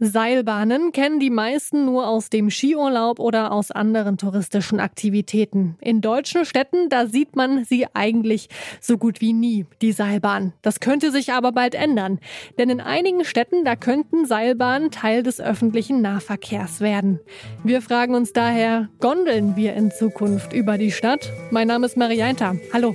Seilbahnen kennen die meisten nur aus dem Skiurlaub oder aus anderen touristischen Aktivitäten. In deutschen Städten, da sieht man sie eigentlich so gut wie nie, die Seilbahn. Das könnte sich aber bald ändern. Denn in einigen Städten, da könnten Seilbahnen Teil des öffentlichen Nahverkehrs werden. Wir fragen uns daher, gondeln wir in Zukunft über die Stadt? Mein Name ist Marianta. Hallo.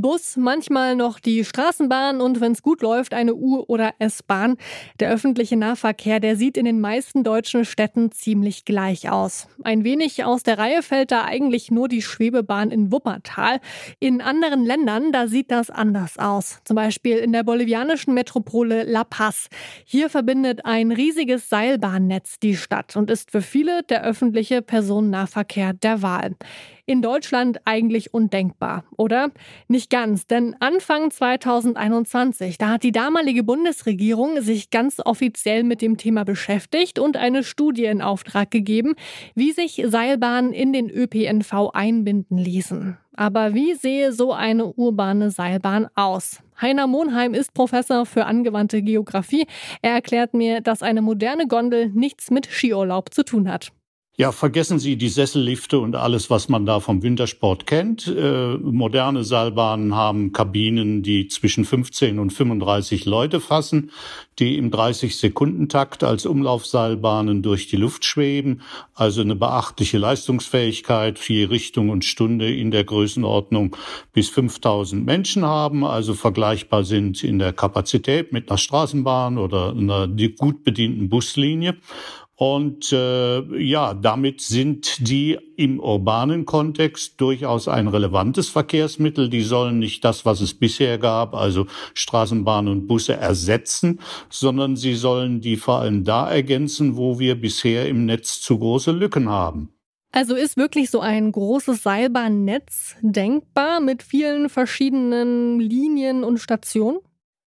Bus, manchmal noch die Straßenbahn und wenn es gut läuft, eine U- oder S-Bahn. Der öffentliche Nahverkehr, der sieht in den meisten deutschen Städten ziemlich gleich aus. Ein wenig aus der Reihe fällt da eigentlich nur die Schwebebahn in Wuppertal. In anderen Ländern, da sieht das anders aus. Zum Beispiel in der bolivianischen Metropole La Paz. Hier verbindet ein riesiges Seilbahnnetz die Stadt und ist für viele der öffentliche Personennahverkehr der Wahl in Deutschland eigentlich undenkbar, oder? Nicht ganz, denn Anfang 2021, da hat die damalige Bundesregierung sich ganz offiziell mit dem Thema beschäftigt und eine Studie in Auftrag gegeben, wie sich Seilbahnen in den ÖPNV einbinden ließen. Aber wie sehe so eine urbane Seilbahn aus? Heiner Monheim ist Professor für angewandte Geografie. Er erklärt mir, dass eine moderne Gondel nichts mit Skiurlaub zu tun hat. Ja, vergessen Sie die Sessellifte und alles, was man da vom Wintersport kennt. Äh, moderne Seilbahnen haben Kabinen, die zwischen 15 und 35 Leute fassen, die im 30-Sekunden-Takt als Umlaufseilbahnen durch die Luft schweben. Also eine beachtliche Leistungsfähigkeit, je Richtung und Stunde in der Größenordnung bis 5000 Menschen haben, also vergleichbar sind in der Kapazität mit einer Straßenbahn oder einer gut bedienten Buslinie. Und äh, ja, damit sind die im urbanen Kontext durchaus ein relevantes Verkehrsmittel. Die sollen nicht das, was es bisher gab, also Straßenbahnen und Busse ersetzen, sondern sie sollen die vor allem da ergänzen, wo wir bisher im Netz zu große Lücken haben. Also ist wirklich so ein großes Seilbahnnetz denkbar mit vielen verschiedenen Linien und Stationen?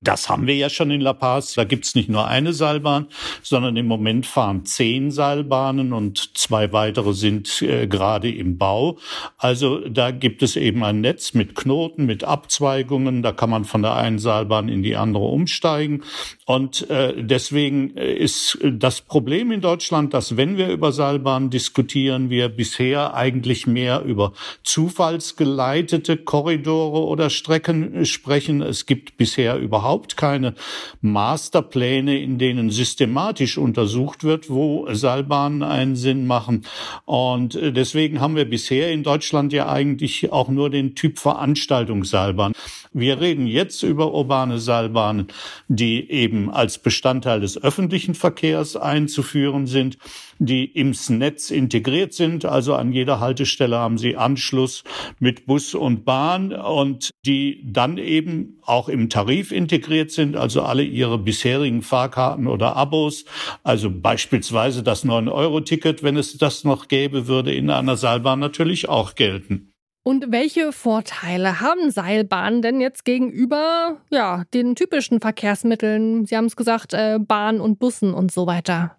Das haben wir ja schon in La Paz. Da gibt's nicht nur eine Seilbahn, sondern im Moment fahren zehn Seilbahnen und zwei weitere sind äh, gerade im Bau. Also da gibt es eben ein Netz mit Knoten, mit Abzweigungen. Da kann man von der einen Seilbahn in die andere umsteigen. Und äh, deswegen ist das Problem in Deutschland, dass wenn wir über Seilbahnen diskutieren, wir bisher eigentlich mehr über zufallsgeleitete Korridore oder Strecken sprechen. Es gibt bisher überhaupt überhaupt keine Masterpläne, in denen systematisch untersucht wird, wo Seilbahnen einen Sinn machen. Und äh, deswegen haben wir bisher in Deutschland ja eigentlich auch nur den Typ Veranstaltungsseilbahn. Wir reden jetzt über urbane Seilbahnen, die eben als Bestandteil des öffentlichen Verkehrs einzuführen sind, die ins Netz integriert sind. Also an jeder Haltestelle haben sie Anschluss mit Bus und Bahn und die dann eben auch im Tarif integriert sind, also alle ihre bisherigen Fahrkarten oder Abos, also beispielsweise das 9-Euro-Ticket, wenn es das noch gäbe, würde in einer Seilbahn natürlich auch gelten. Und welche Vorteile haben Seilbahnen denn jetzt gegenüber ja, den typischen Verkehrsmitteln? Sie haben es gesagt, äh, Bahn und Bussen und so weiter.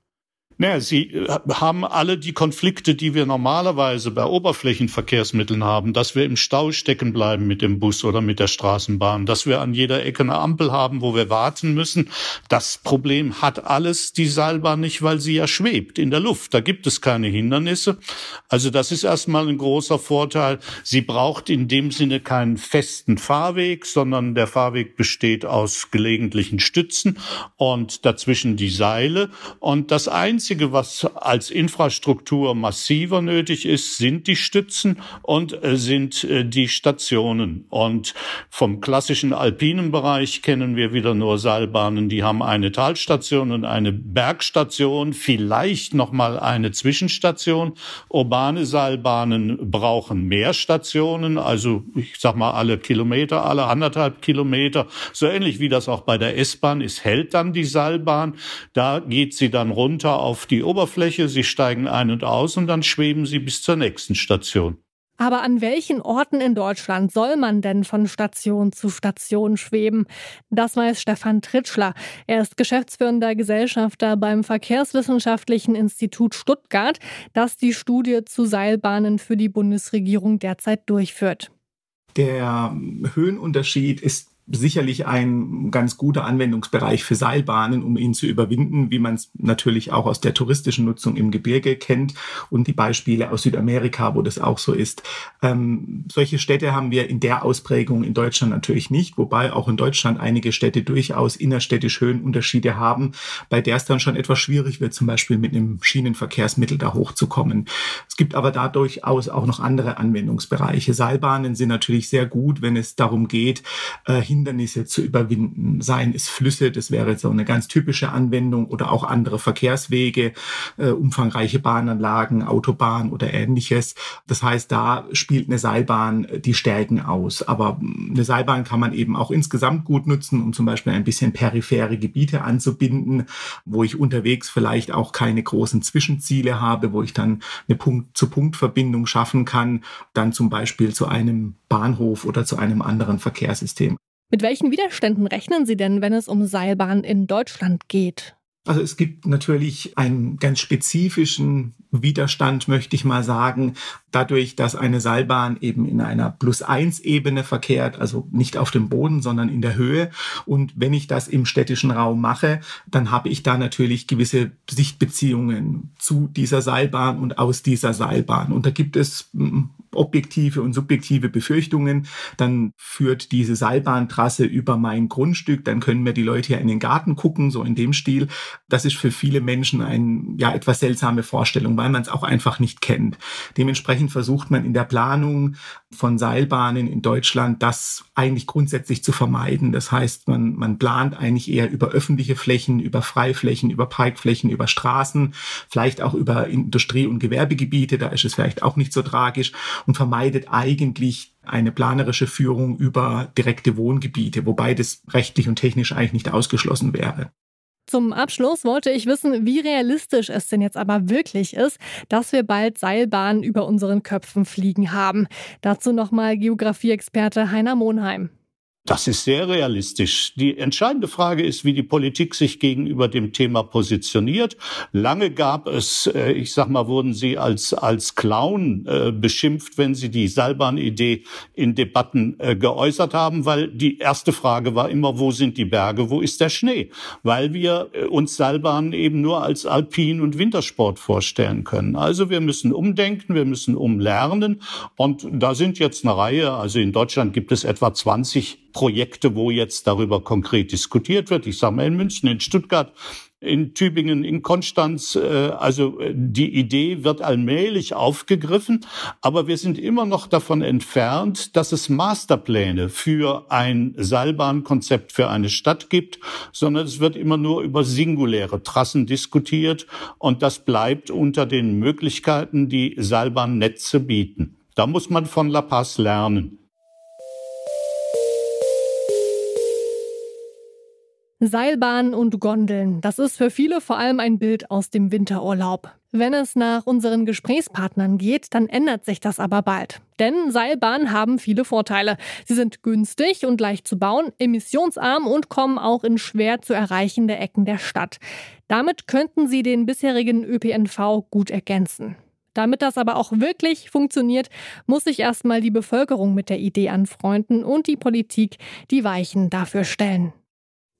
Naja, sie äh, haben alle die Konflikte, die wir normalerweise bei Oberflächenverkehrsmitteln haben, dass wir im Stau stecken bleiben mit dem Bus oder mit der Straßenbahn, dass wir an jeder Ecke eine Ampel haben, wo wir warten müssen. Das Problem hat alles die Seilbahn nicht, weil sie ja schwebt in der Luft. Da gibt es keine Hindernisse. Also das ist erstmal ein großer Vorteil. Sie braucht in dem Sinne keinen festen Fahrweg, sondern der Fahrweg besteht aus gelegentlichen Stützen und dazwischen die Seile. Und das Einzige, Einzige, was als Infrastruktur massiver nötig ist, sind die Stützen und äh, sind äh, die Stationen. Und vom klassischen alpinen Bereich kennen wir wieder nur Seilbahnen, die haben eine Talstation und eine Bergstation, vielleicht noch eine Zwischenstation. Urbane Seilbahnen brauchen mehr Stationen, also ich sag mal alle Kilometer, alle anderthalb Kilometer, so ähnlich wie das auch bei der S-Bahn ist, hält dann die Seilbahn. Da geht sie dann runter auf die Oberfläche, sie steigen ein und aus und dann schweben sie bis zur nächsten Station. Aber an welchen Orten in Deutschland soll man denn von Station zu Station schweben? Das weiß Stefan Tritschler. Er ist geschäftsführender Gesellschafter beim Verkehrswissenschaftlichen Institut Stuttgart, das die Studie zu Seilbahnen für die Bundesregierung derzeit durchführt. Der Höhenunterschied ist sicherlich ein ganz guter Anwendungsbereich für Seilbahnen, um ihn zu überwinden, wie man es natürlich auch aus der touristischen Nutzung im Gebirge kennt und die Beispiele aus Südamerika, wo das auch so ist. Ähm, solche Städte haben wir in der Ausprägung in Deutschland natürlich nicht, wobei auch in Deutschland einige Städte durchaus innerstädtisch Höhenunterschiede haben, bei der es dann schon etwas schwierig wird, zum Beispiel mit einem Schienenverkehrsmittel da hochzukommen. Es gibt aber da durchaus auch noch andere Anwendungsbereiche. Seilbahnen sind natürlich sehr gut, wenn es darum geht, äh, Hindernisse zu überwinden, seien es Flüsse, das wäre so eine ganz typische Anwendung, oder auch andere Verkehrswege, äh, umfangreiche Bahnanlagen, Autobahn oder ähnliches. Das heißt, da spielt eine Seilbahn äh, die Stärken aus. Aber hm, eine Seilbahn kann man eben auch insgesamt gut nutzen, um zum Beispiel ein bisschen periphere Gebiete anzubinden, wo ich unterwegs vielleicht auch keine großen Zwischenziele habe, wo ich dann eine Punkt-zu-Punkt-Verbindung schaffen kann, dann zum Beispiel zu einem Bahnhof oder zu einem anderen Verkehrssystem. Mit welchen Widerständen rechnen Sie denn, wenn es um Seilbahn in Deutschland geht? Also es gibt natürlich einen ganz spezifischen Widerstand, möchte ich mal sagen, dadurch, dass eine Seilbahn eben in einer Plus-1-Ebene verkehrt, also nicht auf dem Boden, sondern in der Höhe. Und wenn ich das im städtischen Raum mache, dann habe ich da natürlich gewisse Sichtbeziehungen zu dieser Seilbahn und aus dieser Seilbahn. Und da gibt es hm, objektive und subjektive Befürchtungen. Dann führt diese Seilbahntrasse über mein Grundstück, dann können mir die Leute ja in den Garten gucken, so in dem Stil. Das ist für viele Menschen eine ja etwas seltsame Vorstellung, weil man es auch einfach nicht kennt. Dementsprechend versucht man in der Planung von Seilbahnen in Deutschland das eigentlich grundsätzlich zu vermeiden. Das heißt, man, man plant eigentlich eher über öffentliche Flächen, über Freiflächen, über Parkflächen, über Straßen, vielleicht auch über Industrie- und Gewerbegebiete, da ist es vielleicht auch nicht so tragisch und vermeidet eigentlich eine planerische Führung über direkte Wohngebiete, wobei das rechtlich und technisch eigentlich nicht ausgeschlossen wäre. Zum Abschluss wollte ich wissen, wie realistisch es denn jetzt aber wirklich ist, dass wir bald Seilbahnen über unseren Köpfen fliegen haben. Dazu nochmal Geografieexperte Heiner Monheim. Das ist sehr realistisch. Die entscheidende Frage ist, wie die Politik sich gegenüber dem Thema positioniert. Lange gab es, äh, ich sag mal, wurden sie als, als Clown äh, beschimpft, wenn sie die Seilbahnidee in Debatten äh, geäußert haben, weil die erste Frage war immer, wo sind die Berge, wo ist der Schnee? Weil wir uns Seilbahnen eben nur als Alpin- und Wintersport vorstellen können. Also wir müssen umdenken, wir müssen umlernen. Und da sind jetzt eine Reihe, also in Deutschland gibt es etwa 20 Projekte, wo jetzt darüber konkret diskutiert wird. Ich sage mal in München, in Stuttgart, in Tübingen, in Konstanz. Äh, also äh, die Idee wird allmählich aufgegriffen, aber wir sind immer noch davon entfernt, dass es Masterpläne für ein Seilbahnkonzept für eine Stadt gibt, sondern es wird immer nur über singuläre Trassen diskutiert und das bleibt unter den Möglichkeiten, die Seilbahnnetze bieten. Da muss man von La Paz lernen. Seilbahnen und Gondeln, das ist für viele vor allem ein Bild aus dem Winterurlaub. Wenn es nach unseren Gesprächspartnern geht, dann ändert sich das aber bald. Denn Seilbahnen haben viele Vorteile. Sie sind günstig und leicht zu bauen, emissionsarm und kommen auch in schwer zu erreichende Ecken der Stadt. Damit könnten sie den bisherigen ÖPNV gut ergänzen. Damit das aber auch wirklich funktioniert, muss sich erstmal die Bevölkerung mit der Idee anfreunden und die Politik die Weichen dafür stellen.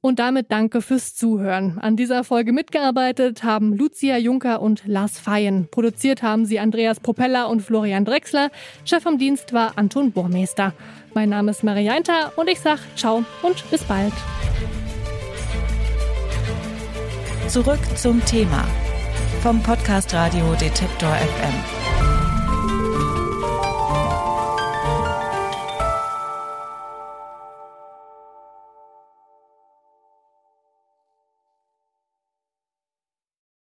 Und damit danke fürs Zuhören. An dieser Folge mitgearbeitet haben Lucia Juncker und Lars Feyen. Produziert haben sie Andreas Propeller und Florian Drexler. Chef vom Dienst war Anton Bohrmeister. Mein Name ist Marianta und ich sag ciao und bis bald. Zurück zum Thema vom Podcast Radio Detektor FM.